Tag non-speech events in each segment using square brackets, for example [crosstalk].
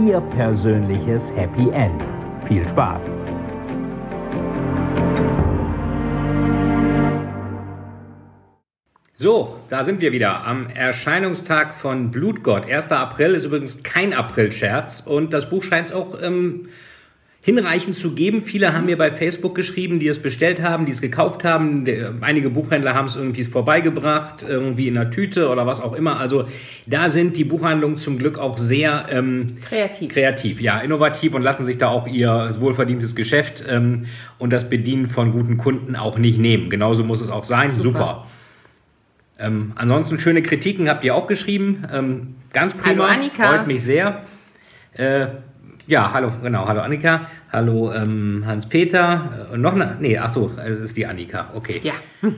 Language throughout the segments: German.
Ihr persönliches Happy End. Viel Spaß! So, da sind wir wieder am Erscheinungstag von Blutgott. 1. April ist übrigens kein April-Scherz und das Buch scheint es auch ähm, hinreichend zu geben. Viele haben mir bei Facebook geschrieben, die es bestellt haben, die es gekauft haben. Einige Buchhändler haben es irgendwie vorbeigebracht, irgendwie in einer Tüte oder was auch immer. Also da sind die Buchhandlungen zum Glück auch sehr ähm, kreativ. kreativ, ja, innovativ und lassen sich da auch ihr wohlverdientes Geschäft ähm, und das Bedienen von guten Kunden auch nicht nehmen. Genauso muss es auch sein. Super. Super. Ähm, ansonsten schöne Kritiken habt ihr auch geschrieben. Ähm, ganz prima. Hallo Annika. Freut mich sehr. Äh, ja, hallo, genau, hallo Annika, hallo ähm, Hans-Peter und noch eine, nee, ach so, es ist die Annika, okay. Ja. [laughs]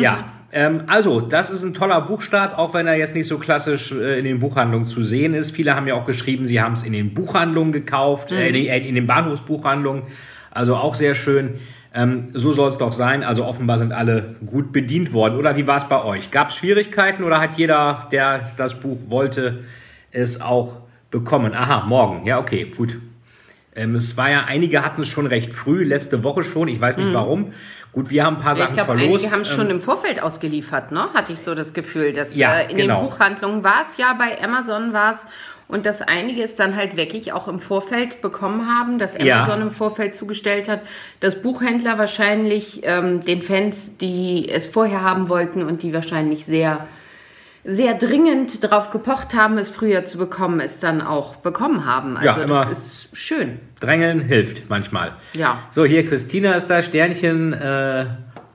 ja, ähm, also, das ist ein toller Buchstart, auch wenn er jetzt nicht so klassisch äh, in den Buchhandlungen zu sehen ist. Viele haben ja auch geschrieben, sie haben es in den Buchhandlungen gekauft, mhm. äh, in, äh, in den Bahnhofsbuchhandlungen, also auch sehr schön. Ähm, so soll es doch sein. Also offenbar sind alle gut bedient worden. Oder wie war es bei euch? Gab es Schwierigkeiten oder hat jeder, der das Buch wollte, es auch bekommen? Aha, morgen. Ja, okay, gut. Ähm, es war ja, einige hatten es schon recht früh, letzte Woche schon. Ich weiß nicht hm. warum. Gut, wir haben ein paar ich Sachen glaub, verlost. Einige haben es schon ähm, im Vorfeld ausgeliefert, ne? Hatte ich so das Gefühl. Dass, ja, äh, in genau. den Buchhandlungen war es ja, bei Amazon war es und dass einige es dann halt wirklich auch im Vorfeld bekommen haben, dass Amazon Ja. im Vorfeld zugestellt hat, dass Buchhändler wahrscheinlich ähm, den Fans, die es vorher haben wollten und die wahrscheinlich sehr, sehr dringend darauf gepocht haben, es früher zu bekommen, es dann auch bekommen haben. Ja, Also immer. das ist schön. Drängeln hilft manchmal. Ja. So, hier Christina ist da, Sternchen, äh,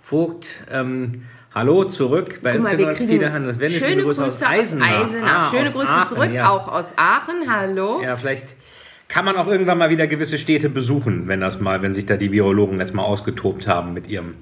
Vogt. Ähm, hallo, zurück bei Instagram. Das wäre schöne Grüße aus Eisenach. Ah, schöne aus Grüße Aachen, zurück, ja. auch aus Aachen. Hallo. Ja, vielleicht kann man auch irgendwann mal wieder gewisse Städte besuchen, wenn das mal, wenn sich da die Virologen jetzt mal ausgetobt haben mit ihrem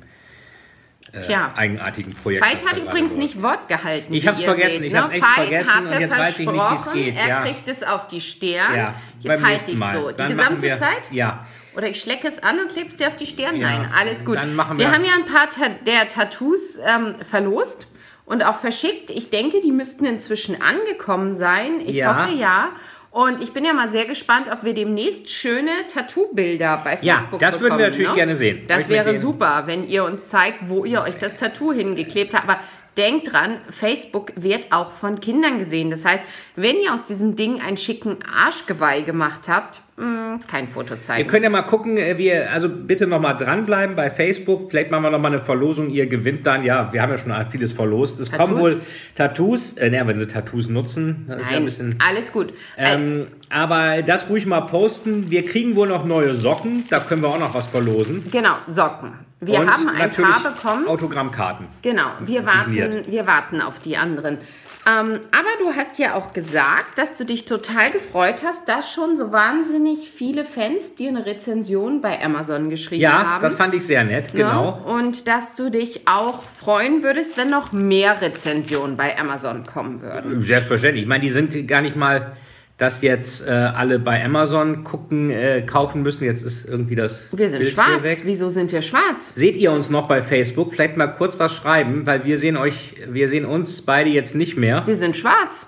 Tja. eigenartigen Projekt. Veit hat übrigens läuft. nicht Wort gehalten. Ich wie hab's ihr vergessen, seht, ich ne? hab's echt Veit vergessen und jetzt weiß ich nicht, wie's versprochen, geht, Er ja. kriegt es auf die Stirn. Ja, Jetzt halte ich so. Die gesamte wir, Zeit? Ja. Oder ich schlecke es an und klebe es dir auf die Stirn? Ja, Nein, alles gut. dann machen wir wir- haben ja ein paar Ta der Tattoos ähm, verlost und auch verschickt. Ich denke, die müssten inzwischen angekommen sein. Ich hoffe ja. Und ich bin ja mal sehr gespannt, ob wir demnächst schöne Tattoo-Bilder bei Ja, Facebook das würden wir bekommen, natürlich ne? gerne sehen. Das Möchten wäre super, wenn ihr uns zeigt, wo ihr euch das Tattoo hingeklebt habt. Aber denkt dran, Facebook wird auch von Kindern gesehen. Das heißt, wenn ihr aus diesem Ding einen schicken Arschgeweih gemacht habt, mh, kein Foto Wir zeigen. können ja mal gucken, äh, wir, also bitte nochmal dranbleiben bei Facebook. Vielleicht machen wir nochmal eine Verlosung. Ihr gewinnt dann, ja, wir haben ja schon vieles verlost. Es kommen Tattoos? wohl Tattoos, äh, naja, wenn sie Tattoos nutzen, das ist ja ein Nein, bisschen. alles gut. Äh, Ähm, aber das ruhig mal posten. Wir kriegen wohl noch neue Socken, da können wir auch noch was verlosen. genau, Socken. Wir Und haben ein paar bekommen. Autogrammkarten. Genau, wir warten, wir warten auf die anderen. Ähm, aber du hast ja auch gesagt, dass du dich total gefreut hast, dass schon so wahnsinnig viele Fans dir eine Rezension bei Amazon geschrieben Ja, haben. das fand ich sehr nett, Ne? genau. Und dass du dich auch freuen würdest, wenn noch mehr Rezensionen bei Amazon kommen würden. Selbstverständlich. Ich meine, die sind gar nicht mal, dass jetzt äh, alle bei Amazon gucken, äh, kaufen müssen. Jetzt ist irgendwie das Wir sind Bild schwarz. weg. Wieso sind wir schwarz? Seht ihr uns noch bei Facebook? Vielleicht mal kurz was schreiben, weil wir sehen euch, wir sehen uns beide jetzt nicht mehr. Wir sind schwarz.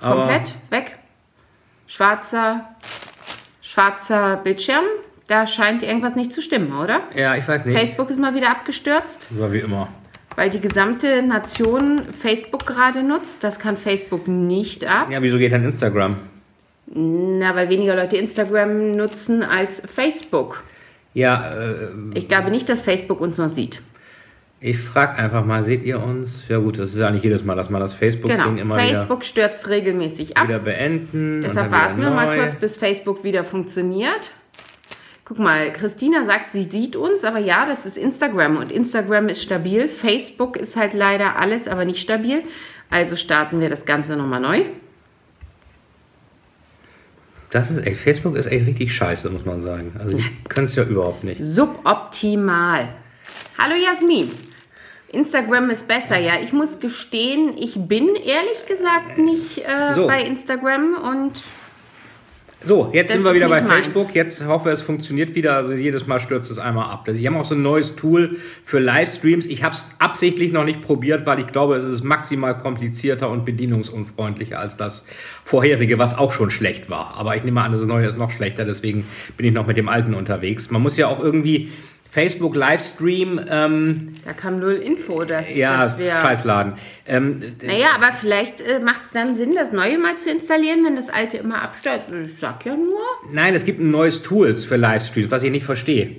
Aber- Komplett weg. Schwarzer, schwarzer Bildschirm. Da scheint irgendwas nicht zu stimmen, oder? Ja, ich weiß nicht. Facebook ist mal wieder abgestürzt, So wie immer. weil die gesamte Nation Facebook gerade nutzt. Das kann Facebook nicht ab. Ja, wieso geht dann Instagram? Na, weil weniger Leute Instagram nutzen als Facebook. Ja, äh, Ich glaube nicht, dass Facebook uns noch sieht. ich frage einfach mal, seht ihr uns? Ja gut, das ist ja nicht jedes Mal, dass man das Facebook-Ding Genau. immer Facebook stürzt regelmäßig wieder, ab. wieder beenden. Deshalb warten wir wieder mal kurz, bis Facebook wieder funktioniert. Guck mal, Christina sagt, sie sieht uns, aber ja, das ist Instagram und Instagram ist stabil. Facebook ist halt leider alles, aber nicht stabil. Also starten wir das Ganze nochmal neu. Das ist echt, Facebook ist echt richtig scheiße, muss man sagen. Also die können es ja überhaupt nicht. Suboptimal. Hallo Jasmin. Instagram ist besser, ja. Ich muss gestehen, ich bin ehrlich gesagt nicht äh, So. bei Instagram und So, jetzt Das sind wir wieder bei meins. Facebook. Jetzt hoffe ich, es funktioniert wieder. Also jedes Mal stürzt es einmal ab. Sie haben auch so ein neues Tool für Livestreams. Ich habe es absichtlich noch nicht probiert, weil ich glaube, es ist maximal komplizierter und bedienungsunfreundlicher als das vorherige, was auch schon schlecht war. Aber ich nehme an, das neue ist noch schlechter. Deswegen bin ich noch mit dem alten unterwegs. Man muss ja auch irgendwie Facebook Livestream, ähm, da kam null Info, dass, ja, dass wir. Scheißladen. Ähm, Naja, aber vielleicht äh, macht es dann Sinn, das neue mal zu installieren, wenn das alte immer abstört. Ich sag ja nur. Nein, es gibt ein neues Tools für Livestreams, was ich nicht verstehe.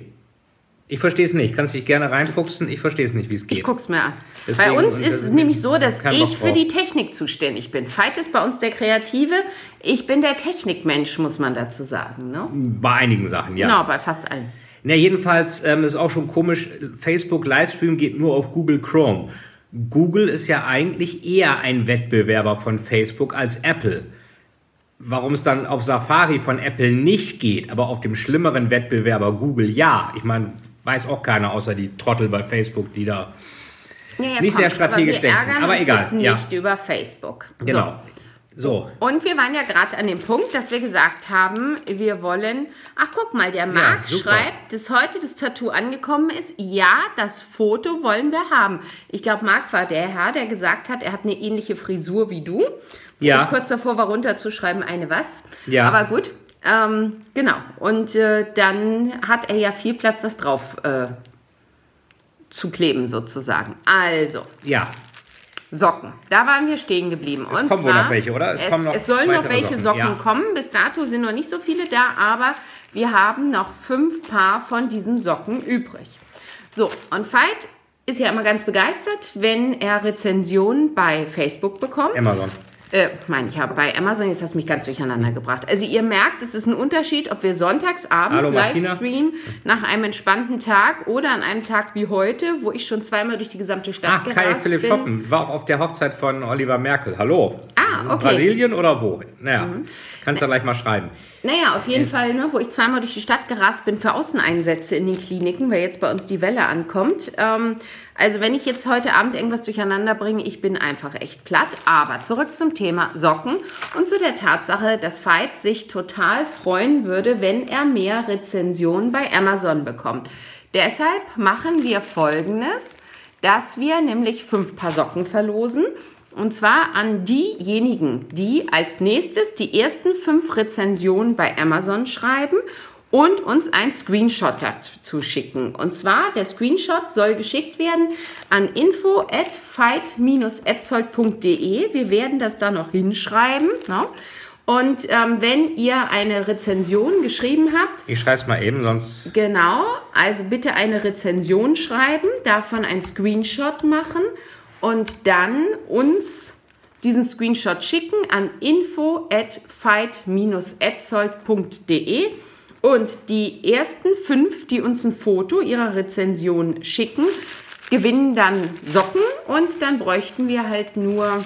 Ich verstehe es nicht. Kannst dich gerne reinfuchsen. Ich verstehe es nicht, wie es Ich geht. guck's mir an. Deswegen- bei uns ist es nämlich so, dass ich für die Technik zuständig bin. Veit ist bei uns der Kreative. Ich bin der Technikmensch, muss man dazu sagen. Ne? Bei einigen Sachen, ja. Genau, bei fast allen. Na, jedenfalls ähm, ist auch schon komisch, Facebook Livestream geht nur auf Google Chrome. Google ist ja eigentlich eher ein Wettbewerber von Facebook als Apple. Warum es dann auf Safari von Apple nicht geht, aber auf dem schlimmeren Wettbewerber Google ja. Ich meine, weiß auch keiner außer die Trottel bei Facebook, die da. Ja, ja, Nicht sehr strategisch aber denken, aber egal, Jetzt nicht ja. über Facebook. Genau. So. So. Und wir waren ja gerade an dem Punkt, dass wir gesagt haben, wir wollen. Ach, guck mal, der Marc super. schreibt, dass heute das Tattoo angekommen ist. Ja, das Foto wollen wir haben. Ich glaube, Marc war der Herr, der gesagt hat, er hat eine ähnliche Frisur wie du. Wo Ja. Ich kurz davor war runterzuschreiben, eine was. Ja. Aber gut. Ähm, genau. Und äh, dann hat er ja viel Platz, das drauf äh, zu kleben, sozusagen. Also, Ja. Socken. Da waren wir stehen geblieben. Es Und kommen wohl zwar, noch welche, oder? Es Es, kommen noch es sollen noch welche Socken, Socken, ja. kommen. Bis dato sind noch nicht so viele da, aber wir haben noch fünf Paar von diesen Socken übrig. So, und Veit ist ja immer ganz begeistert, wenn er Rezensionen bei Facebook bekommt. Amazon. Äh, meine ich habe bei Amazon, jetzt hast du mich ganz durcheinander gebracht. Also ihr merkt, es ist ein Unterschied, ob wir sonntags abends. Livestream nach einem entspannten Tag oder an einem Tag wie heute, wo ich schon zweimal durch die gesamte Stadt Ach, Kai Philipp bin. Schoppen war auch auf der Hochzeit von Oliver Merkel. Hallo. Ah, okay. Brasilien oder wo? Naja, kannst du gleich mal schreiben. Naja, auf jeden Fall, ne, wo ich zweimal durch die Stadt gerast bin für Außeneinsätze in den Kliniken, weil jetzt bei uns die Welle ankommt. Ähm, also wenn ich jetzt heute Abend irgendwas durcheinander bringe, ich bin einfach echt platt. Aber zurück zum Thema Socken und zu der Tatsache, dass Veit sich total freuen würde, wenn er mehr Rezensionen bei Amazon bekommt. Deshalb machen wir Folgendes, dass wir nämlich fünf Paar Socken verlosen. Und zwar an diejenigen, die als nächstes die ersten fünf Rezensionen bei Amazon schreiben und uns ein Screenshot dazu schicken. Und zwar, der Screenshot soll geschickt werden an info at fight-etzold.de. Wir werden das da noch hinschreiben. Ne? Und ähm, wenn ihr eine Rezension geschrieben habt, Ich schreibe es mal eben, sonst. Genau, also bitte eine Rezension schreiben, davon ein Screenshot machen und dann uns diesen Screenshot schicken an info at fight-etzold.de und die ersten fünf, die uns ein Foto ihrer Rezension schicken, gewinnen dann Socken und dann bräuchten wir halt nur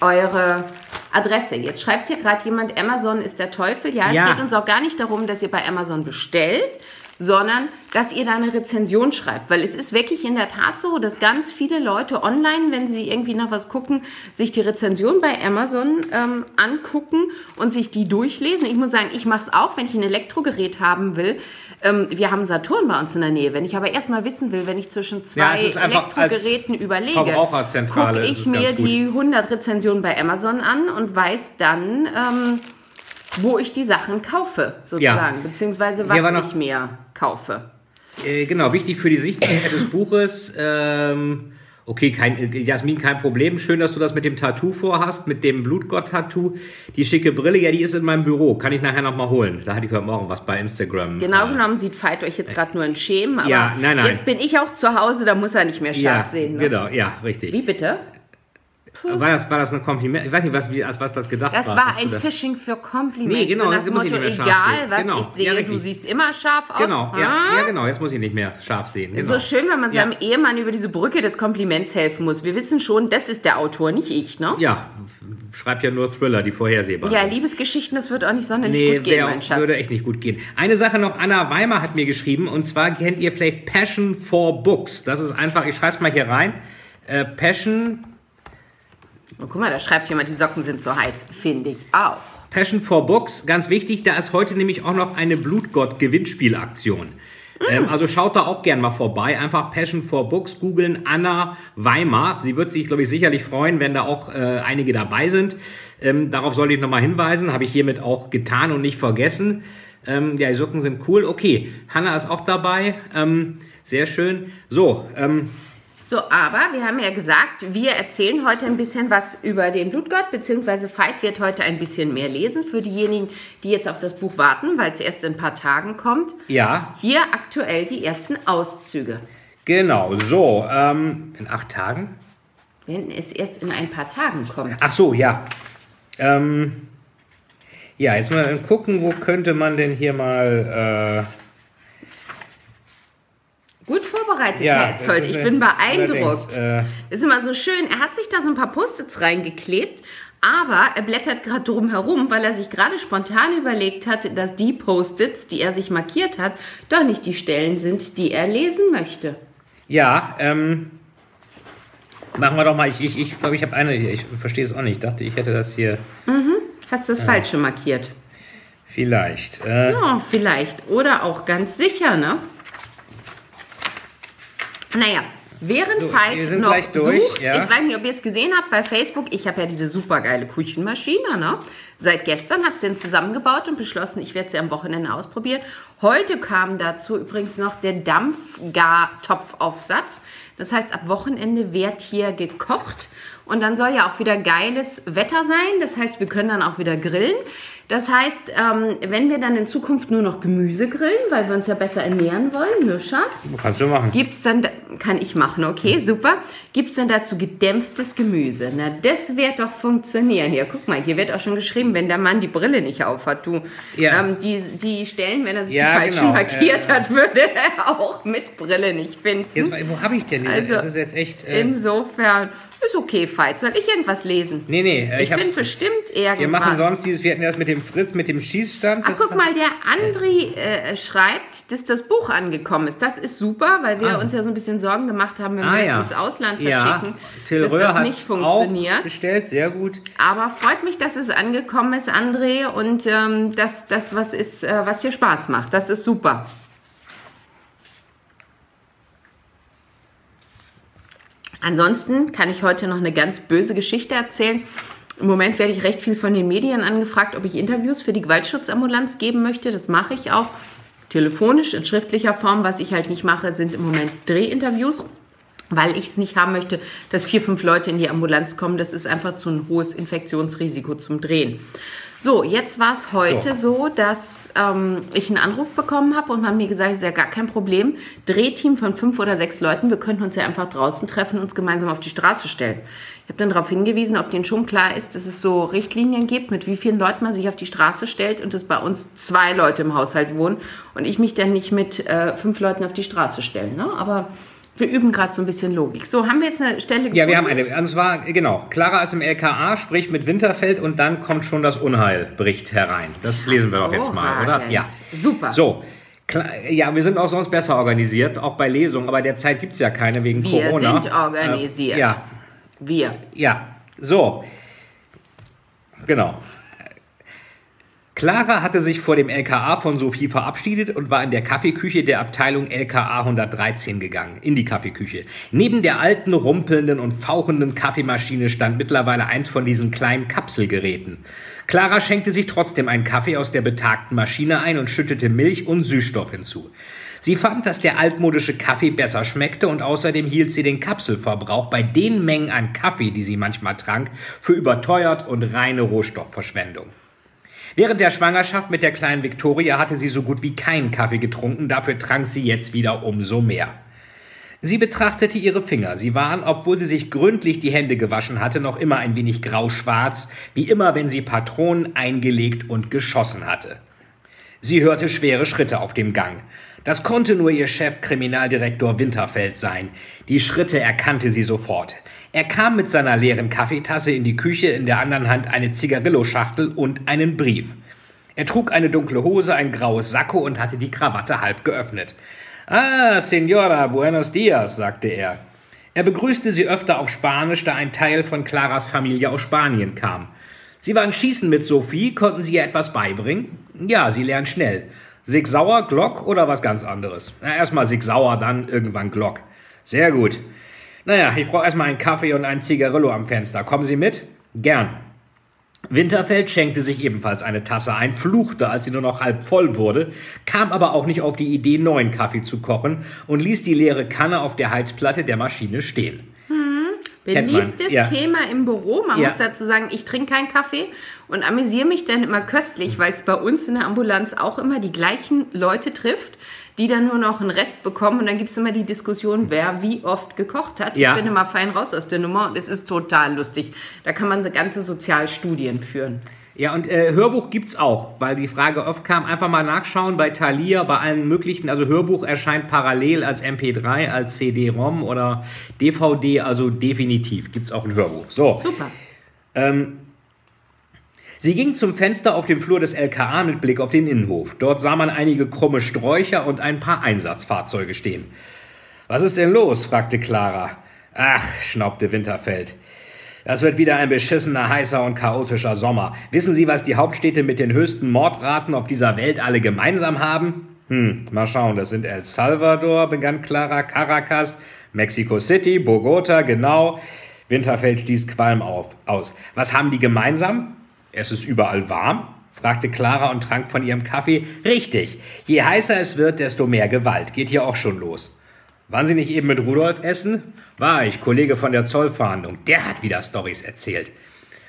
eure Adresse. Jetzt schreibt hier gerade jemand, Amazon ist der Teufel. Ja, Ja. es geht uns auch gar nicht darum, dass ihr bei Amazon bestellt, sondern dass ihr da eine Rezension schreibt. Weil es ist wirklich in der Tat so, dass ganz viele Leute online, wenn sie irgendwie nach was gucken, sich die Rezension bei Amazon ähm, angucken und sich die durchlesen. Ich muss sagen, ich mache es auch, wenn ich ein Elektrogerät haben will. Ähm, wir haben Saturn bei uns in der Nähe. Wenn ich aber erstmal wissen will, wenn ich zwischen Ja, zwei als Elektrogeräten überlege, gucke ich mir die 100 Rezensionen bei Amazon an und weiß dann, ähm, wo ich die Sachen kaufe, sozusagen, beziehungsweise Hier war was noch- ich mir kaufe. Äh, genau, wichtig für die Sichtbarkeit des Buches. Ähm, okay, kein, äh, Jasmin, kein Problem. Schön, dass du das mit dem Tattoo vorhast, mit dem Blutgott-Tattoo. Die schicke Brille, ja, die ist in meinem Büro. Kann ich nachher nochmal holen. Da hatte ich heute Morgen was bei Instagram. Genau äh, genommen sieht Veit euch jetzt gerade nur in Schämen, aber Ja, nein, nein. jetzt bin ich auch zu Hause, da muss er nicht mehr scharf Ja, sehen. Ne? genau, ja, richtig. Wie bitte? War das, war das ein Kompliment? Ich weiß nicht, was, wie, als was das gedacht Das war. war dass du ein Phishing für Komplimente. Nee, genau, nach dem muss ich Motto, nicht mehr scharf egal sehen. was Genau, ich sehe, ja, du siehst immer scharf aus. Genau, ja, Ah? ja, genau, jetzt muss ich nicht mehr scharf sehen. Genau. So schön, wenn man Ja. seinem Ehemann über diese Brücke des Kompliments helfen muss. Wir wissen schon, das ist der Autor, nicht ich, ne? Ja, schreibe ja nur Thriller, die vorhersehbar Ja, sind. Liebesgeschichten, das wird auch nicht sonderlich Nee, gut gehen, mein Schatz. würde echt nicht gut gehen. Eine Sache noch, Anna Weimer hat mir geschrieben, und zwar kennt ihr vielleicht Passion for Books. Das ist einfach, ich schreibe es mal hier rein. Äh, Passion, Oh, guck mal, da schreibt jemand, die Socken sind so heiß. Finde ich auch. Passion for Books, ganz wichtig, da ist heute nämlich auch noch eine Blutgott-Gewinnspielaktion. Ähm, also schaut da auch gern mal vorbei. Einfach Passion for Books googeln, Anna Weimar. Sie wird sich, glaube ich, sicherlich freuen, wenn da auch äh, einige dabei sind. Ähm, darauf sollte ich nochmal hinweisen, habe ich hiermit auch getan und nicht vergessen. Ähm, ja, die Socken sind cool. Okay, Hanna ist auch dabei. Ähm, sehr schön. So, ähm, So, aber wir haben ja gesagt, wir erzählen heute ein bisschen was über den Blutgott, beziehungsweise Veit wird heute ein bisschen mehr lesen für diejenigen, die jetzt auf das Buch warten, weil es erst in ein paar Tagen kommt. ja, Hier aktuell die ersten Auszüge. genau. So, ähm, in acht Tagen. Wenn es erst in ein paar Tagen kommt. Ach so, ja. Ähm, ja, jetzt mal gucken, wo könnte man denn hier mal. Gut vorbereitet, Äh, ja, das Ich bin beeindruckt. Äh, ist immer so schön. Er hat sich da so ein paar Post-its reingeklebt, aber er blättert gerade drum herum, weil er sich gerade spontan überlegt hat, dass die Post-its, die er sich markiert hat, doch nicht die Stellen sind, die er lesen möchte. ja, ähm. Machen wir doch mal. Ich glaube, ich, ich, glaub, ich habe eine. Ich verstehe es auch nicht. Ich dachte, ich hätte das hier Hast du das Falsche markiert? vielleicht. Äh, Ja, vielleicht. Oder auch ganz sicher, ne? Naja, während So, Veit wir sind noch gleich durch, sucht, ja. ich weiß nicht, ob ihr es gesehen habt bei Facebook, ich habe ja diese supergeile Küchenmaschine, ne? Seit gestern habe ich sie zusammengebaut und beschlossen, ich werde sie am Wochenende ausprobieren. Heute kam dazu übrigens noch der Dampfgartopfaufsatz. Das heißt, ab Wochenende wird hier gekocht und dann soll ja auch wieder geiles Wetter sein. Das heißt, wir können dann auch wieder grillen. Das heißt, ähm, wenn wir dann in Zukunft nur noch Gemüse grillen, weil wir uns ja besser ernähren wollen, ne Schatz? kannst du machen. Gibt es dann, da- kann ich machen, okay, super. Gibt es dann dazu gedämpftes Gemüse? Na, das wird doch funktionieren. Hier, guck mal, hier wird auch schon geschrieben, wenn der Mann die Brille nicht aufhat, du. Ja. Ähm, die, die Stellen, wenn er sich Ja, die falschen genau, markiert äh, hat, würde er auch mit Brille nicht finden. Jetzt, wo habe ich denn diese? Also, das ist jetzt echt. Äh, Insofern, ist okay, Veit. Soll ich irgendwas lesen? nee, nee. Äh, ich ich finde bestimmt irgendwas. wir machen sonst dieses. Wir hatten das mit dem Fritz, mit dem Schießstand. Ach, guck mal, der Andri äh, schreibt, dass das Buch angekommen ist. Das ist super, weil wir Ah. uns ja so ein bisschen Sorgen gemacht haben, wenn Ah, wir ja. das ins Ausland Ja, verschicken, Till dass Röhr das nicht funktioniert. Bestellt, sehr gut. Aber freut mich, dass es angekommen ist, André, und ähm, dass das was ist, äh, was dir Spaß macht. Das ist super. Ansonsten kann ich heute noch eine ganz böse Geschichte erzählen. Im Moment werde ich recht viel von den Medien angefragt, ob ich Interviews für die Gewaltschutzambulanz geben möchte. Das mache ich auch telefonisch in schriftlicher Form. Was ich halt nicht mache, sind im Moment Drehinterviews, weil ich es nicht haben möchte, dass vier, fünf Leute in die Ambulanz kommen. Das ist einfach zu ein hohes Infektionsrisiko zum Drehen. So, jetzt war es heute so, dass ähm, ich einen Anruf bekommen habe und man mir gesagt hat, ist ja gar kein Problem. Drehteam von fünf oder sechs Leuten, wir könnten uns ja einfach draußen treffen und uns gemeinsam auf die Straße stellen. Ich habe dann darauf hingewiesen, ob denen schon klar ist, dass es so Richtlinien gibt, mit wie vielen Leuten man sich auf die Straße stellt und dass bei uns zwei Leute im Haushalt wohnen und ich mich dann nicht mit äh, fünf Leuten auf die Straße stelle. Ne? Aber wir üben gerade so ein bisschen Logik. So, haben wir jetzt eine Stelle Ja, wir haben gefunden? eine. Und zwar, genau, Clara ist im LKA, spricht mit Winterfeld und dann kommt schon das Unheilbericht herein. Das lesen wir doch jetzt mal, oder? Ja. Super. So. Ja, wir sind auch sonst besser organisiert, auch bei Lesungen, aber derzeit gibt es ja keine wegen Wir Corona. sind organisiert. Äh, ja, Wir. ja. So. Genau. Clara hatte sich vor dem LKA von Sophie verabschiedet und war in der Kaffeeküche der Abteilung LKA 113 gegangen, in die Kaffeeküche. Neben der alten, rumpelnden und fauchenden Kaffeemaschine stand mittlerweile eins von diesen kleinen Kapselgeräten. Clara schenkte sich trotzdem einen Kaffee aus der betagten Maschine ein und schüttete Milch und Süßstoff hinzu. Sie fand, dass der altmodische Kaffee besser schmeckte und außerdem hielt sie den Kapselverbrauch bei den Mengen an Kaffee, die sie manchmal trank, für überteuert und reine Rohstoffverschwendung. Während der Schwangerschaft mit der kleinen Victoria hatte sie so gut wie keinen Kaffee getrunken, dafür trank sie jetzt wieder umso mehr. Sie betrachtete ihre Finger. Sie waren, obwohl sie sich gründlich die Hände gewaschen hatte, noch immer ein wenig grauschwarz, wie immer, wenn sie Patronen eingelegt und geschossen hatte. Sie hörte schwere Schritte auf dem Gang. Das konnte nur ihr Chef Kriminaldirektor Winterfeld sein. Die Schritte erkannte sie sofort. Er kam mit seiner leeren Kaffeetasse in die Küche, in der anderen Hand eine Zigarillo-Schachtel und einen Brief. Er trug eine dunkle Hose, ein graues Sakko und hatte die Krawatte halb geöffnet. Ah, Senora, buenos dias, sagte er. Er begrüßte sie öfter auf Spanisch, da ein Teil von Claras Familie aus Spanien kam. Sie waren schießen mit Sophie, konnten Sie ihr etwas beibringen? Ja, sie lernt schnell. Sig Sauer, Glock oder was ganz anderes? Na, erstmal Sig Sauer, dann irgendwann Glock. Sehr gut. Naja, ich brauche erstmal einen Kaffee und ein Zigarillo am Fenster. Kommen Sie mit? Gern. Winterfeld schenkte sich ebenfalls eine Tasse ein, fluchte, als sie nur noch halb voll wurde, kam aber auch nicht auf die Idee, neuen Kaffee zu kochen und ließ die leere Kanne auf der Heizplatte der Maschine stehen. Beliebtes ja. Thema im Büro. Man ja. muss dazu sagen, ich trinke keinen Kaffee und amüsiere mich dann immer köstlich, weil es bei uns in der Ambulanz auch immer die gleichen Leute trifft, die dann nur noch einen Rest bekommen und dann gibt es immer die Diskussion, wer wie oft gekocht hat. Ja. Ich bin immer fein raus aus der Nummer und es ist total lustig. Da kann man so ganze Sozialstudien führen. Ja, und äh, Hörbuch gibt's auch, weil die Frage oft kam, einfach mal nachschauen bei Thalia, bei allen möglichen. Also Hörbuch erscheint parallel als MP3, als CD-ROM oder DVD, also definitiv gibt's auch ein Hörbuch. So. Super. Ähm, Sie ging zum Fenster auf dem Flur des LKA mit Blick auf den Innenhof. Dort sah man einige krumme Sträucher und ein paar Einsatzfahrzeuge stehen. Was ist denn los? fragte Clara. Ach, schnaubte Winterfeld. Das wird wieder ein beschissener, heißer und chaotischer Sommer. Wissen Sie, was die Hauptstädte mit den höchsten Mordraten auf dieser Welt alle gemeinsam haben? Hm, mal schauen, das sind El Salvador, begann Clara, Caracas, Mexico City, Bogota, genau. Winterfeld stieß Qualm auf, aus. Was haben die gemeinsam? Es ist überall warm, fragte Clara und trank von ihrem Kaffee. Richtig. Je heißer es wird, desto mehr Gewalt. Geht hier auch schon los. Waren Sie nicht eben mit Rudolf essen? War ich, Kollege von der Zollfahndung. Der hat wieder Storys erzählt.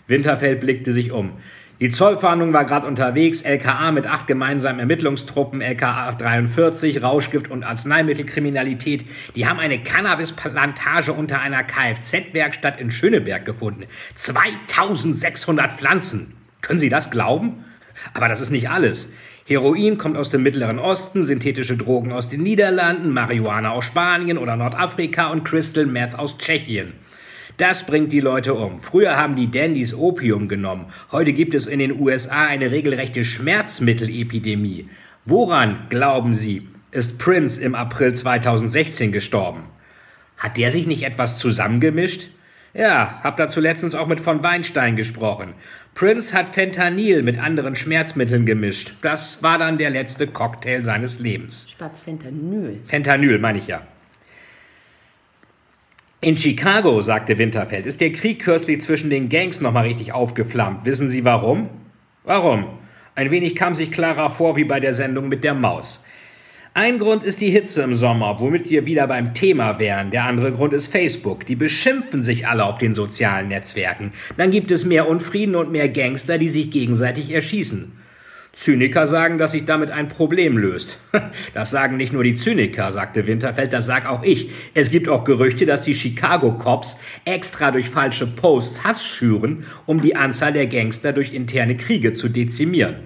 Winterfeld blickte sich um. Die Zollfahndung war gerade unterwegs, LKA mit acht gemeinsamen Ermittlungstruppen, LKA 43, Rauschgift und Arzneimittelkriminalität. Die haben eine Cannabisplantage unter einer Kfz-Werkstatt in Schöneberg gefunden. 2600 Pflanzen. Können Sie das glauben? Aber das ist nicht alles. Heroin kommt aus dem Mittleren Osten, synthetische Drogen aus den Niederlanden, Marihuana aus Spanien oder Nordafrika und Crystal Meth aus Tschechien. Das bringt die Leute um. Früher haben die Dandys Opium genommen. Heute gibt es in den USA eine regelrechte Schmerzmittelepidemie. Woran, glauben Sie, ist Prince im April 2016 gestorben? Hat der sich nicht etwas zusammengemischt? Ja, hab dazu letztens auch mit von Weinstein gesprochen. Prince hat Fentanyl mit anderen Schmerzmitteln gemischt. Das war dann der letzte Cocktail seines Lebens. Spatz Fentanyl. Fentanyl, meine ich ja. In Chicago, sagte Winterfeld, ist der Krieg kürzlich zwischen den Gangs nochmal richtig aufgeflammt. Wissen Sie warum? Warum? Ein wenig kam sich Clara vor wie bei der Sendung mit der Maus. Ein Grund ist die Hitze im Sommer, womit wir wieder beim Thema wären. Der andere Grund ist Facebook. Die beschimpfen sich alle auf den sozialen Netzwerken. Dann gibt es mehr Unfrieden und mehr Gangster, die sich gegenseitig erschießen. Zyniker sagen, dass sich damit ein Problem löst. [laughs] Das sagen nicht nur die Zyniker, sagte Winterfeld, das sag auch ich. Es gibt auch Gerüchte, dass die Chicago Cops extra durch falsche Posts Hass schüren, um die Anzahl der Gangster durch interne Kriege zu dezimieren.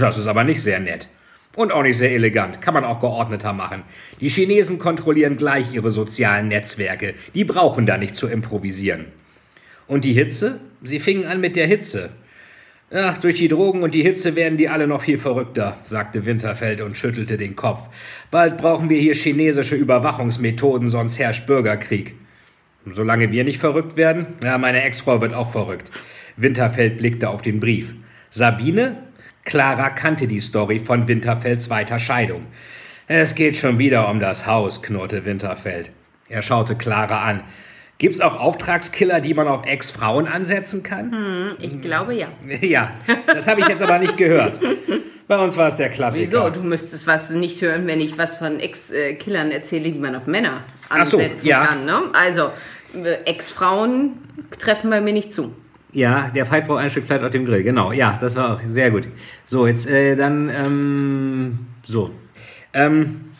Das ist aber nicht sehr nett. Und auch nicht sehr elegant, kann man auch geordneter machen. Die Chinesen kontrollieren gleich ihre sozialen Netzwerke, die brauchen da nicht zu improvisieren. Und die Hitze? Sie fingen an mit der Hitze. Ach, durch die Drogen und die Hitze werden die alle noch viel verrückter, sagte Winterfeld und schüttelte den Kopf. Bald brauchen wir hier chinesische Überwachungsmethoden, sonst herrscht Bürgerkrieg. Solange wir nicht verrückt werden? Ja, meine Ex-Frau wird auch verrückt. Winterfeld blickte auf den Brief. Sabine? Clara kannte die Story von Winterfelds zweiter Scheidung. Es geht schon wieder um das Haus, knurrte Winterfeld. Er schaute Clara an. Gibt's auch Auftragskiller, die man auf Ex-Frauen ansetzen kann? Hm, ich glaube ja. [laughs] Ja, das habe ich jetzt aber nicht gehört. [laughs] Bei uns war es der Klassiker. Wieso? Du müsstest was nicht hören, wenn ich was von Ex-Killern erzähle, die man auf Männer ansetzen so, ja. kann. Ne? Also, äh, Ex-Frauen treffen bei mir nicht zu. Ja, der Fight braucht ein Stück Fleisch auf dem Grill, genau. Ja, das war auch sehr gut. So, jetzt äh, dann, ähm, so. Ähm,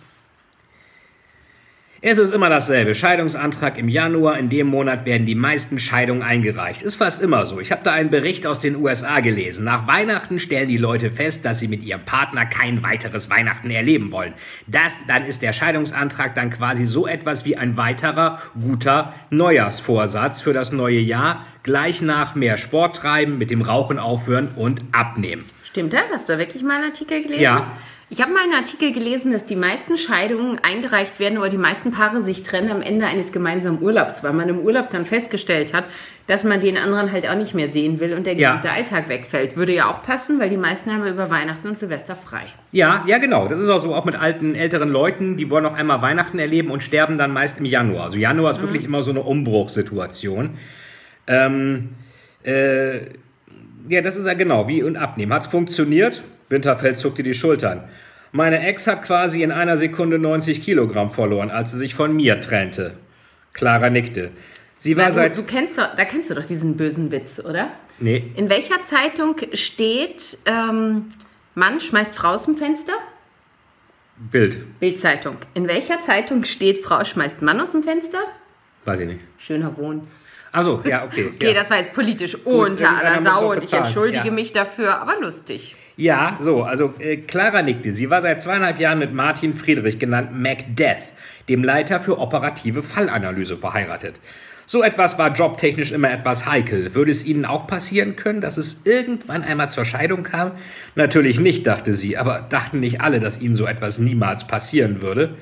Es ist immer dasselbe. Scheidungsantrag im Januar. In dem Monat werden die meisten Scheidungen eingereicht. Ist fast immer so. Ich habe da einen Bericht aus den USA gelesen. Nach Weihnachten stellen die Leute fest, dass sie mit ihrem Partner kein weiteres Weihnachten erleben wollen. Das, dann ist der Scheidungsantrag dann quasi so etwas wie ein weiterer guter Neujahrsvorsatz für das neue Jahr. Gleich nach mehr Sport treiben, mit dem Rauchen aufhören und abnehmen. Stimmt das? Hast du wirklich mal einen Artikel gelesen? Ja. Ich habe mal einen Artikel gelesen, dass die meisten Scheidungen eingereicht werden oder die meisten Paare sich trennen am Ende eines gemeinsamen Urlaubs, weil man im Urlaub dann festgestellt hat, dass man den anderen halt auch nicht mehr sehen will und der Ja. gesamte Alltag wegfällt. Würde ja auch passen, weil die meisten haben ja über Weihnachten und Silvester frei. Ja, ja, genau. Das ist auch so auch mit alten, älteren Leuten, die wollen noch einmal Weihnachten erleben und sterben dann meist im Januar. Also Januar ist wirklich immer so eine Umbruchssituation. Ähm, äh, ja, das ist ja genau, wie und abnehmen. Hat's funktioniert? Winterfeld zuckte die Schultern. Meine Ex hat quasi in einer Sekunde 90 Kilogramm verloren, als sie sich von mir trennte. Clara nickte. Sie war Weil du, seit... du kennst doch, da kennst du doch diesen bösen Witz, oder? Nee, In welcher Zeitung steht, ähm, Mann schmeißt Frau aus dem Fenster? Bild. Bildzeitung. In welcher Zeitung steht, Frau schmeißt Mann aus dem Fenster? Weiß ich nicht. Schöner Wohn. Also, ja, okay. Okay, ja. das war jetzt politisch unter irgendeiner aller Sau und ich entschuldige ja. mich dafür, aber lustig. Ja, so, also äh, Clara nickte. Sie war seit zweieinhalb Jahren mit Martin Friedrich, genannt Macdeath, dem Leiter für operative Fallanalyse, verheiratet. So etwas war jobtechnisch immer etwas heikel. Würde es Ihnen auch passieren können, dass es irgendwann einmal zur Scheidung kam? Natürlich nicht, dachte sie, aber dachten nicht alle, dass Ihnen so etwas niemals passieren würde?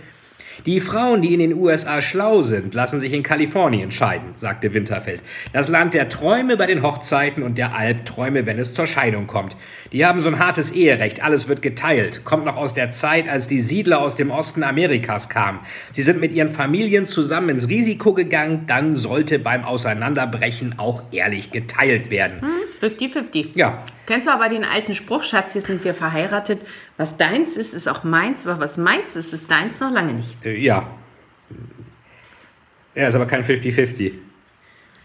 Die Frauen, die in den USA schlau sind, lassen sich in Kalifornien scheiden, sagte Winterfeld. Das Land der Träume bei den Hochzeiten und der Albträume, wenn es zur Scheidung kommt. Die haben so ein hartes Eherecht, alles wird geteilt. Kommt noch aus der Zeit, als die Siedler aus dem Osten Amerikas kamen. Sie sind mit ihren Familien zusammen ins Risiko gegangen, dann sollte beim Auseinanderbrechen auch ehrlich geteilt werden. 50-50. Ja, Kennst du aber den alten Spruch, Schatz, jetzt sind wir verheiratet. Was deins ist, ist auch meins, aber was meins ist, ist deins noch lange nicht. äh, ja. Ja, ist aber kein 50-50.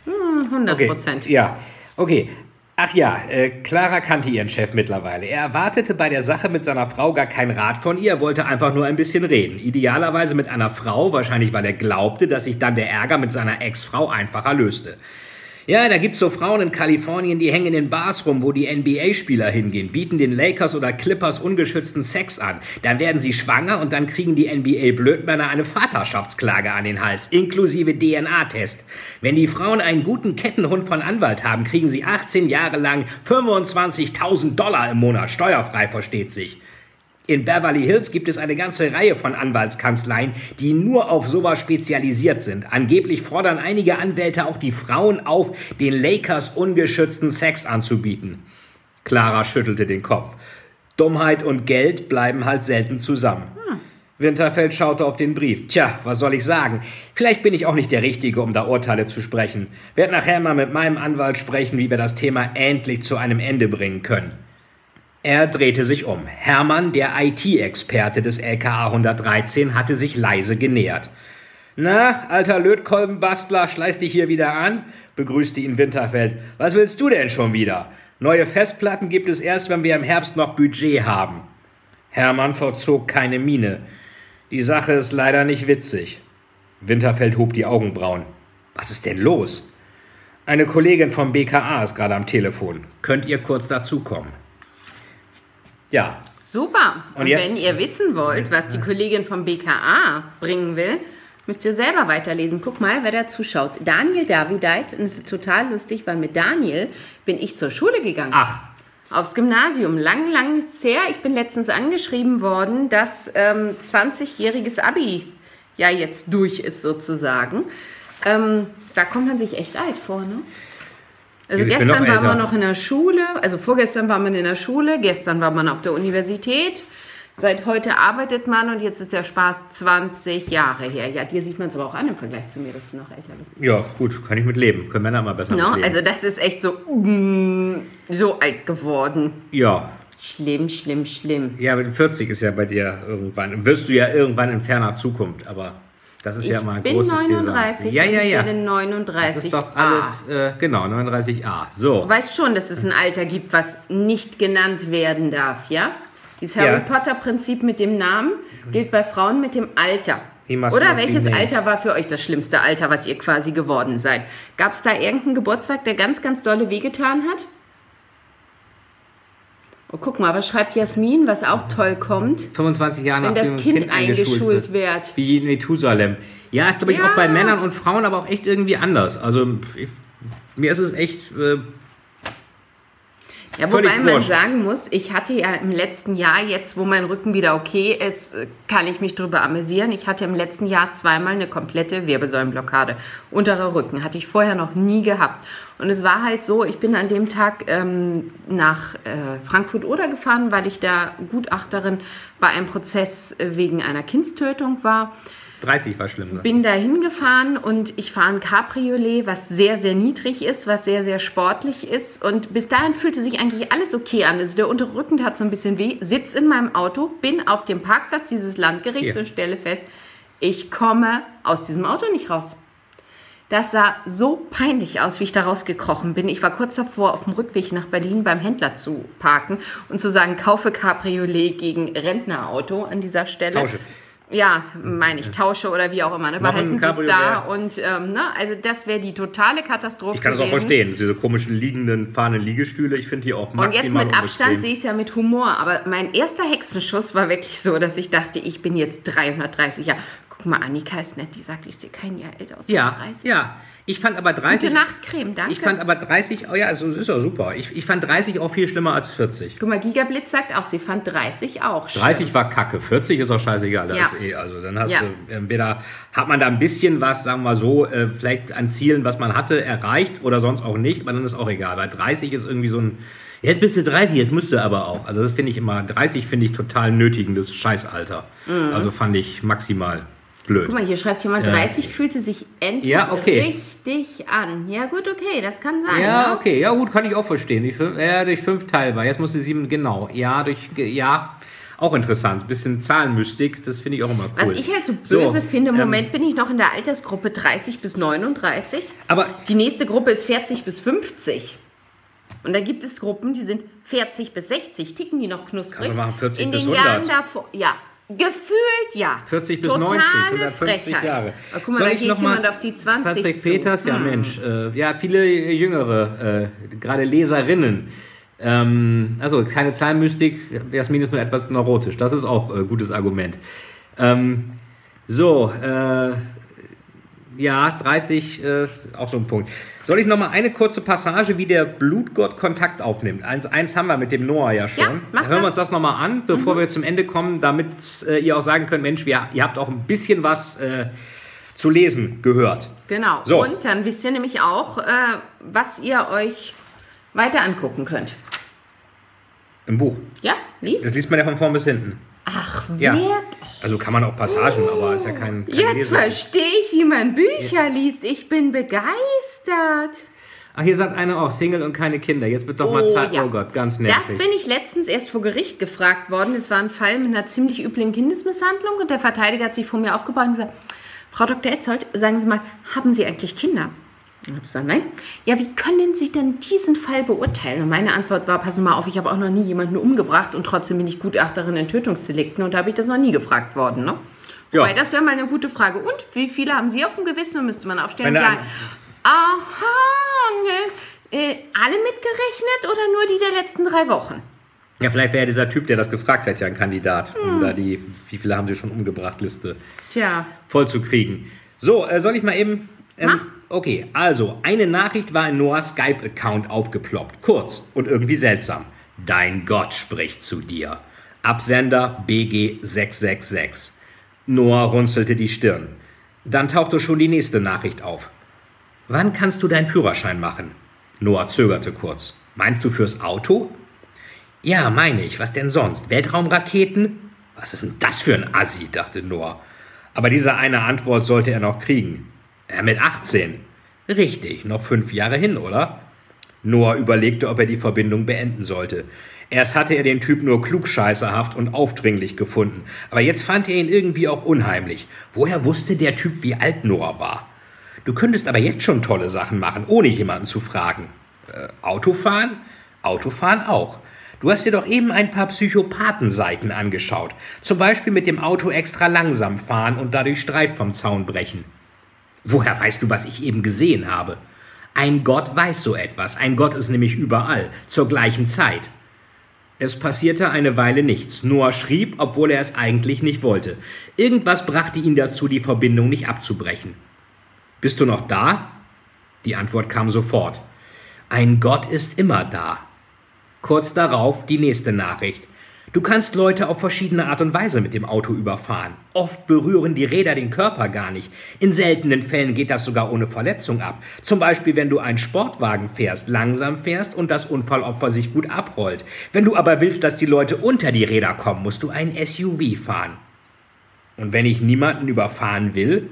Hm, 100 Okay, Prozent. Ja, okay. Ach ja, äh, Clara kannte ihren Chef mittlerweile. Er erwartete bei der Sache mit seiner Frau gar keinen Rat von ihr, wollte einfach nur ein bisschen reden. Idealerweise mit einer Frau, wahrscheinlich weil er glaubte, dass sich dann der Ärger mit seiner Ex-Frau einfacher löste. Ja, da gibt's so Frauen in Kalifornien, die hängen in Bars rum, wo die NBA-Spieler hingehen, bieten den Lakers oder Clippers ungeschützten Sex an. Dann werden sie schwanger und dann kriegen die NBA-Blödmänner eine Vaterschaftsklage an den Hals, inklusive DNA-Test. Wenn die Frauen einen guten Kettenhund von Anwalt haben, kriegen sie 18 Jahre lang 25.000 Dollar im Monat, steuerfrei, versteht sich. In Beverly Hills gibt es eine ganze Reihe von Anwaltskanzleien, die nur auf sowas spezialisiert sind. Angeblich fordern einige Anwälte auch die Frauen auf, den Lakers ungeschützten Sex anzubieten. Clara schüttelte den Kopf. Dummheit und Geld bleiben halt selten zusammen. Winterfeld schaute auf den Brief. Tja, was soll ich sagen? Vielleicht bin ich auch nicht der Richtige, um da Urteile zu sprechen. Werd nachher mal mit meinem Anwalt sprechen, wie wir das Thema endlich zu einem Ende bringen können. Er drehte sich um. Hermann, der IT-Experte des LKA 113, hatte sich leise genähert. Na, alter Lötkolbenbastler, schleiß dich hier wieder an? begrüßte ihn Winterfeld. Was willst du denn schon wieder? Neue Festplatten gibt es erst, wenn wir im Herbst noch Budget haben. Hermann verzog keine Miene. Die Sache ist leider nicht witzig. Winterfeld hob die Augenbrauen. Was ist denn los? Eine Kollegin vom BKA ist gerade am Telefon. Könnt ihr kurz dazukommen? Ja, Super. Und, Und wenn ihr wissen wollt, was die Kollegin vom BKA bringen will, müsst ihr selber weiterlesen. Guck mal, wer da zuschaut. Daniel Davideit. Und es ist total lustig, weil mit Daniel bin ich zur Schule gegangen. ach, Aufs Gymnasium. Lang, lang ist's her. Ich bin letztens angeschrieben worden, dass ähm, 20-jähriges Abi ja jetzt durch ist sozusagen. Ähm, da kommt man sich echt alt vor, ne? Also Ich gestern waren wir noch in der Schule, also vorgestern war man in der Schule, gestern war man auf der Universität. Seit heute arbeitet man und jetzt ist der Spaß 20 Jahre her. Ja, dir sieht man es aber auch an im Vergleich zu mir, dass du noch älter bist. ja, gut, kann ich mit leben. Können Männer mal besser No? leben. Also das ist echt so, mm, so alt geworden. ja, Schlimm, schlimm, schlimm. ja, mit 40 ist ja bei dir irgendwann, wirst du ja irgendwann in ferner Zukunft, aber das ist ja immer ein ich bin großes 39 Desaster. Ja, ja, ja. ich werde 39. Das ist doch A. alles, äh, genau, 39a. So. Du weißt schon, dass es ein Alter gibt, was nicht genannt werden darf, ja? Dieses Harry Ja. Potter-Prinzip mit dem Namen gilt bei Frauen mit dem Alter. Oder welches. Alter war für euch das schlimmste Alter, was ihr quasi geworden seid? Gab es da irgendeinen Geburtstag, der ganz, ganz dolle wehgetan hat? Oh, guck mal, was schreibt Jasmin, was auch toll kommt, 25 Jahre wenn nach das dem Kind, eingeschult wird. Wie in Methusalem. Ja, ist glaube ich Ja. auch bei Männern und Frauen aber auch echt irgendwie anders. Also ich, mir ist es echt. Äh, Ja, Völlig wobei man wurscht. sagen muss, ich hatte ja im letzten Jahr, jetzt wo mein Rücken wieder okay ist, kann ich mich drüber amüsieren. Ich hatte im letzten Jahr zweimal eine komplette Wirbelsäulenblockade. Unterer Rücken hatte ich vorher noch nie gehabt. Und es war halt so, ich bin an dem Tag ähm, nach äh, Frankfurt-Oder gefahren, weil ich da Gutachterin bei einem Prozess äh, wegen einer Kindstötung war. 30 war schlimm. Ne? Bin da hingefahren und ich fahre ein Cabriolet, was sehr, sehr niedrig ist, was sehr, sehr sportlich ist. Und bis dahin fühlte sich eigentlich alles okay an. Also der untere Rücken tat so ein bisschen weh. Sitz in meinem Auto, bin auf dem Parkplatz dieses Landgerichts Hier. und stelle fest, ich komme aus diesem Auto nicht raus. Das sah so peinlich aus, wie ich da rausgekrochen bin. Ich war kurz davor, auf dem Rückweg nach Berlin beim Händler zu parken und zu sagen, kaufe Cabriolet gegen Rentnerauto an dieser Stelle. Tausche. Ja, meine ich, tausche oder wie auch immer. Ne? Behalten Sie es da und ähm, ne? also das wäre die totale Katastrophe Ich kann es auch verstehen. Diese komischen liegenden, fahrenden Liegestühle, ich finde die auch Und maximal jetzt mit Abstand sehe ich es ja mit Humor, aber mein erster Hexenschuss war wirklich so, dass ich dachte, ich bin jetzt 330 Jahre. Guck mal, Annika ist nett, die sagt, ich sehe kein Jahr älter aus Ja, als 30. ja. Ich fand aber 30. Gute Nachtcreme, danke. Ich fand aber 30, oh ja, also ist ja super. Ich, ich fand 30 auch viel schlimmer als 40. Guck mal, Gigablitz sagt auch, sie fand 30 auch schlimm. 30 war kacke, 40 ist auch scheißegal. Das Ja. eh, also dann hast Ja. du entweder hat man da ein bisschen was, sagen wir so, äh, vielleicht an Zielen, was man hatte, erreicht oder sonst auch nicht, aber dann ist auch egal. Weil 30 ist irgendwie so ein, jetzt bist du 30, jetzt musst du aber auch. Also das finde ich immer, 30 finde ich total nötigendes Scheißalter. Also fand ich maximal blöd. Guck mal, hier schreibt jemand, Ja. 30 fühlte sich endlich Ja, okay. richtig an. Ja gut, okay, das kann sein. Ja, ne? okay, ja gut, kann ich auch verstehen. Die fünf, ja, durch fünf teilbar. Jetzt muss sie sieben, genau. Ja, durch, ja, auch interessant. Bisschen Zahlenmystik, das finde ich auch immer cool. Was ich halt so So, böse finde, im ähm, Moment bin ich noch in der Altersgruppe 30 bis 39. Aber Die nächste Gruppe ist 40 bis 50. Und da gibt es Gruppen, die sind 40 bis 60. Ticken die noch knusprig? Also machen 40 In bis den 100. Jahren davor, ja. Gefühlt ja. 40 bis Totale 90 sind dann 50 Frechheit. Jahre. Aber guck mal, Soll da ich geht noch mal- jemand auf die 20 Patrick zu. Peters, ja Hm. Mensch, äh, ja, viele Jüngere, äh, gerade Leserinnen. Ähm, also keine Zahlenmystik, Jasmin ist nur etwas neurotisch. Das ist auch äh, gutes Argument. Ähm, so, äh, ja, 30, äh, auch so ein Punkt. Soll ich noch mal eine kurze Passage, wie der Blutgott Kontakt aufnimmt? Eins, eins haben wir mit dem Noah ja schon. Ja, mach Hören wir das. uns das noch mal an, bevor Mhm. wir zum Ende kommen, damit äh, ihr auch sagen könnt, Mensch, wir, ihr habt auch ein bisschen was äh, zu lesen gehört. Genau. So. Und dann wisst ihr nämlich auch, äh, was ihr euch weiter angucken könnt. Im Buch. Ja, lies. Das liest man ja von vorn bis hinten. Ach, Ja. wer? Also kann man auch Passagen, aber ist ja kein. kein Jetzt verstehe ich, wie man Bücher liest. Ich bin begeistert. Ach, hier sagt einer auch Single und keine Kinder. Jetzt wird doch mal Oh, Zeit. ja. Oh Gott, ganz nervig. Das bin ich letztens erst vor Gericht gefragt worden. Es war ein Fall mit einer ziemlich üblen Kindesmisshandlung und der Verteidiger hat sich vor mir aufgebaut und gesagt, Frau Dr. Etzold, sagen Sie mal, haben Sie eigentlich Kinder? Und ich habe gesagt, nein. Ja, wie können Sie denn diesen Fall beurteilen? Und meine Antwort war, passen Sie mal auf, ich habe auch noch nie jemanden umgebracht und trotzdem bin ich Gutachterin in Tötungsdelikten und da habe ich das noch nie gefragt worden. Ne? Ja. Wobei, das wäre mal eine gute Frage. Und wie viele haben Sie auf dem Gewissen? Und müsste man aufstellen und sagen, aha, ne, äh, alle mitgerechnet oder nur die der letzten drei Wochen? Ja, vielleicht wäre dieser Typ, der das gefragt hat, ja ein Kandidat, Hm. um da die, wie viele haben sie schon umgebracht, Liste Tja, voll zu kriegen. So, äh, soll ich mal eben. Ähm, Mach. Okay, also, eine Nachricht war in Noahs Skype-Account aufgeploppt. Kurz und irgendwie seltsam. Dein Gott spricht zu dir. Absender BG666. Noah runzelte die Stirn. Dann tauchte schon die nächste Nachricht auf. Wann kannst du deinen Führerschein machen? Noah zögerte kurz. Meinst du fürs Auto? Ja, meine ich. Was denn sonst? Weltraumraketen? Was ist denn das für ein Assi, dachte Noah. Aber diese eine Antwort sollte er noch kriegen. Er mit 18. Richtig, noch fünf Jahre hin, oder? Noah überlegte, ob er die Verbindung beenden sollte. Erst hatte er den Typ nur klugscheißerhaft und aufdringlich gefunden, aber jetzt fand er ihn irgendwie auch unheimlich. Woher wusste der Typ, wie alt Noah war? Du könntest aber jetzt schon tolle Sachen machen, ohne jemanden zu fragen. Äh, Autofahren? Autofahren auch. Du hast dir doch eben ein paar Psychopathenseiten angeschaut. Zum Beispiel mit dem Auto extra langsam fahren und dadurch Streit vom Zaun brechen. Woher weißt du, was ich eben gesehen habe? Ein Gott weiß so etwas. Ein Gott ist nämlich überall, zur gleichen Zeit. Es passierte eine Weile nichts. Noah schrieb, obwohl er es eigentlich nicht wollte. Irgendwas brachte ihn dazu, die Verbindung nicht abzubrechen. Bist du noch da? Die Antwort kam sofort. Ein Gott ist immer da. Kurz darauf die nächste Nachricht. Du kannst Leute auf verschiedene Art und Weise mit dem Auto überfahren. Oft berühren die Räder den Körper gar nicht. In seltenen Fällen geht das sogar ohne Verletzung ab. Zum Beispiel, wenn du einen Sportwagen fährst, langsam fährst und das Unfallopfer sich gut abrollt. Wenn du aber willst, dass die Leute unter die Räder kommen, musst du ein SUV fahren. Und wenn ich niemanden überfahren will,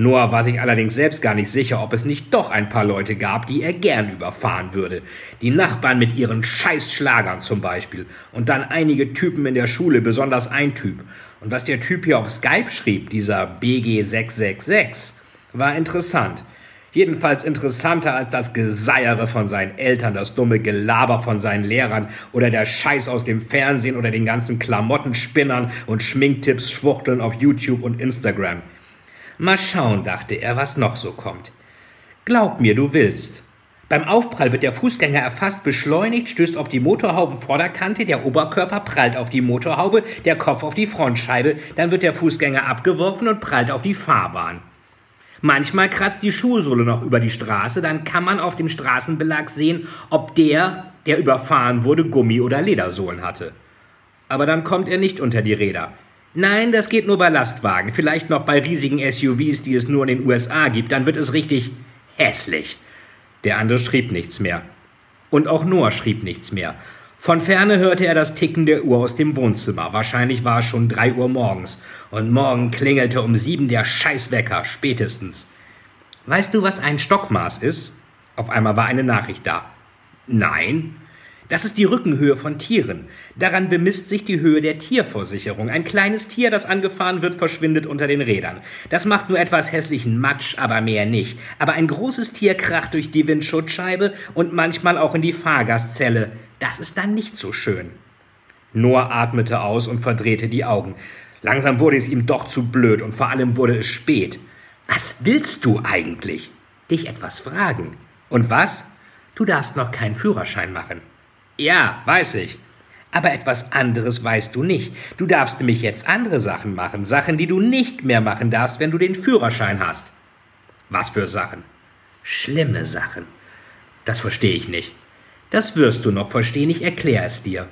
Noah war sich allerdings selbst gar nicht sicher, ob es nicht doch ein paar Leute gab, die er gern überfahren würde. Die Nachbarn mit ihren Scheißschlagern zum Beispiel. Und dann einige Typen in der Schule, besonders ein Typ. Und was der Typ hier auf Skype schrieb, dieser BG666, war interessant. Jedenfalls interessanter als das Geseiere von seinen Eltern, das dumme Gelaber von seinen Lehrern oder der Scheiß aus dem Fernsehen oder den ganzen Klamottenspinnern und Schminktipps schwuchteln auf YouTube und Instagram. Mal schauen, dachte er, was noch so kommt. Glaub mir, du willst. Beim Aufprall wird der Fußgänger erfasst, beschleunigt, stößt auf die Motorhaubenvorderkante, der Oberkörper prallt auf die Motorhaube, der Kopf auf die Frontscheibe, dann wird der Fußgänger abgeworfen und prallt auf die Fahrbahn. Manchmal kratzt die Schuhsohle noch über die Straße, dann kann man auf dem Straßenbelag sehen, ob der, der überfahren wurde, Gummi- oder Ledersohlen hatte. Aber dann kommt er nicht unter die Räder. Nein, das geht nur bei Lastwagen, vielleicht noch bei riesigen SUVs, die es nur in den USA gibt, dann wird es richtig hässlich. Der andere schrieb nichts mehr. Und auch Noah schrieb nichts mehr. Von ferne hörte er das Ticken der Uhr aus dem Wohnzimmer. Wahrscheinlich war es schon drei Uhr morgens. Und morgen klingelte um sieben der Scheißwecker, spätestens. Weißt du, was ein Stockmaß ist? Auf einmal war eine Nachricht da. Nein. Das ist die Rückenhöhe von Tieren. Daran bemisst sich die Höhe der Tierversicherung. Ein kleines Tier, das angefahren wird, verschwindet unter den Rädern. Das macht nur etwas hässlichen Matsch, aber mehr nicht. Aber ein großes Tier kracht durch die Windschutzscheibe und manchmal auch in die Fahrgastzelle. Das ist dann nicht so schön. Noah atmete aus und verdrehte die Augen. Langsam wurde es ihm doch zu blöd und vor allem wurde es spät. Was willst du eigentlich? Dich etwas fragen. Und was? Du darfst noch keinen Führerschein machen. Ja, weiß ich. Aber etwas anderes weißt du nicht. Du darfst nämlich jetzt andere Sachen machen, Sachen, die du nicht mehr machen darfst, wenn du den Führerschein hast. Was für Sachen? Schlimme Sachen. Das verstehe ich nicht. Das wirst du noch verstehen, ich erkläre es dir.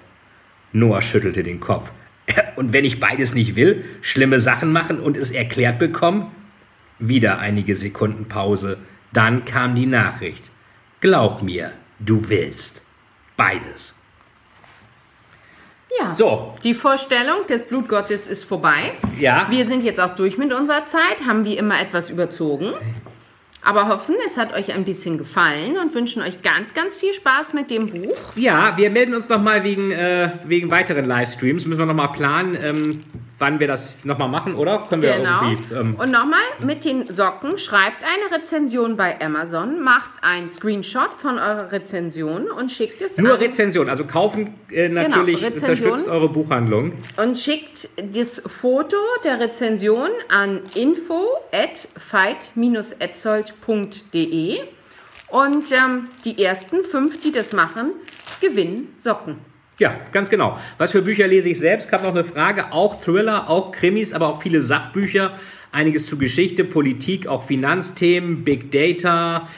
Noah schüttelte den Kopf. [laughs] Und wenn ich beides nicht will, schlimme Sachen machen und es erklärt bekommen? Wieder einige Sekunden Pause. Dann kam die Nachricht. Glaub mir, du willst. Beides. Ja. So. Die Vorstellung des Blutgottes ist vorbei. Ja. Wir sind jetzt auch durch mit unserer Zeit, haben wie immer etwas überzogen. Aber hoffen, es hat euch ein bisschen gefallen und wünschen euch ganz, ganz viel Spaß mit dem Buch. Ja, wir melden uns nochmal wegen, äh, wegen weiteren Livestreams. Müssen wir nochmal planen, ähm, wann wir das nochmal machen, oder? Können wir Genau. irgendwie. Ähm, Und nochmal mit den Socken, schreibt eine Rezension bei Amazon, macht einen Screenshot von eurer Rezension und schickt es nur an Rezension, also kaufen äh, natürlich Genau, unterstützt eure Buchhandlung. und schickt das Foto der Rezension an info at fight-etzold.de und ähm, die ersten fünf, die das machen, gewinnen Socken. Ja, ganz genau. Was für Bücher lese ich selbst? Gab noch eine Frage. Auch Thriller, auch Krimis, aber auch viele Sachbücher. Einiges zu Geschichte, Politik, auch Finanzthemen, Big Data,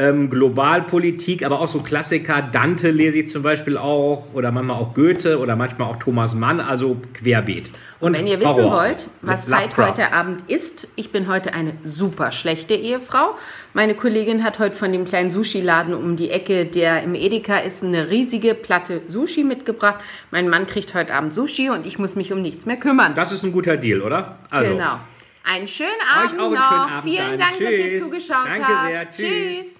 ähm, Globalpolitik, aber auch so Klassiker. Dante lese ich zum Beispiel auch oder manchmal auch Goethe oder manchmal auch Thomas Mann, also querbeet. Und wenn ihr wissen Horror. wollt, was Veit heute Abend isst, ich bin heute eine super schlechte Ehefrau. Meine Kollegin hat heute von dem kleinen Sushi-Laden um die Ecke, der im Edeka ist, eine riesige Platte Sushi mitgebracht. Mein Mann kriegt heute Abend Sushi und ich muss mich um nichts mehr kümmern. Das ist ein guter Deal, oder? Also, Genau. Einen schönen Euch Abend auch einen noch. schönen Abend Vielen dann. Dank, dass ihr Tschüss. zugeschaut Danke habt. sehr. Tschüss.